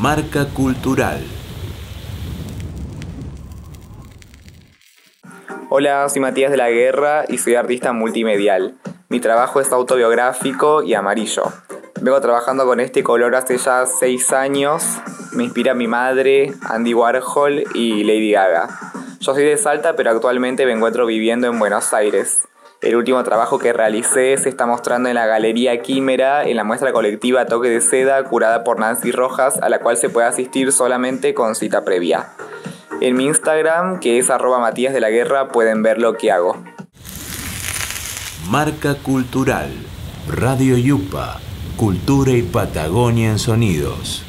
Marca Cultural. Hola, soy Matías de la Guerra y soy artista multimedial. Mi trabajo es autobiográfico y amarillo. Vengo trabajando con este color hace ya seis años. Me inspira mi madre, Andy Warhol y Lady Gaga. Yo soy de Salta, pero actualmente me encuentro viviendo en Buenos Aires. El último trabajo que realicé se está mostrando en la Galería Químera en la muestra colectiva Toque de Seda curada por Nancy Rojas, a la cual se puede asistir solamente con cita previa. En mi Instagram, que es arroba Matías de la Guerra, pueden ver lo que hago. Marca Cultural. Radio Yupa. Cultura y Patagonia en sonidos.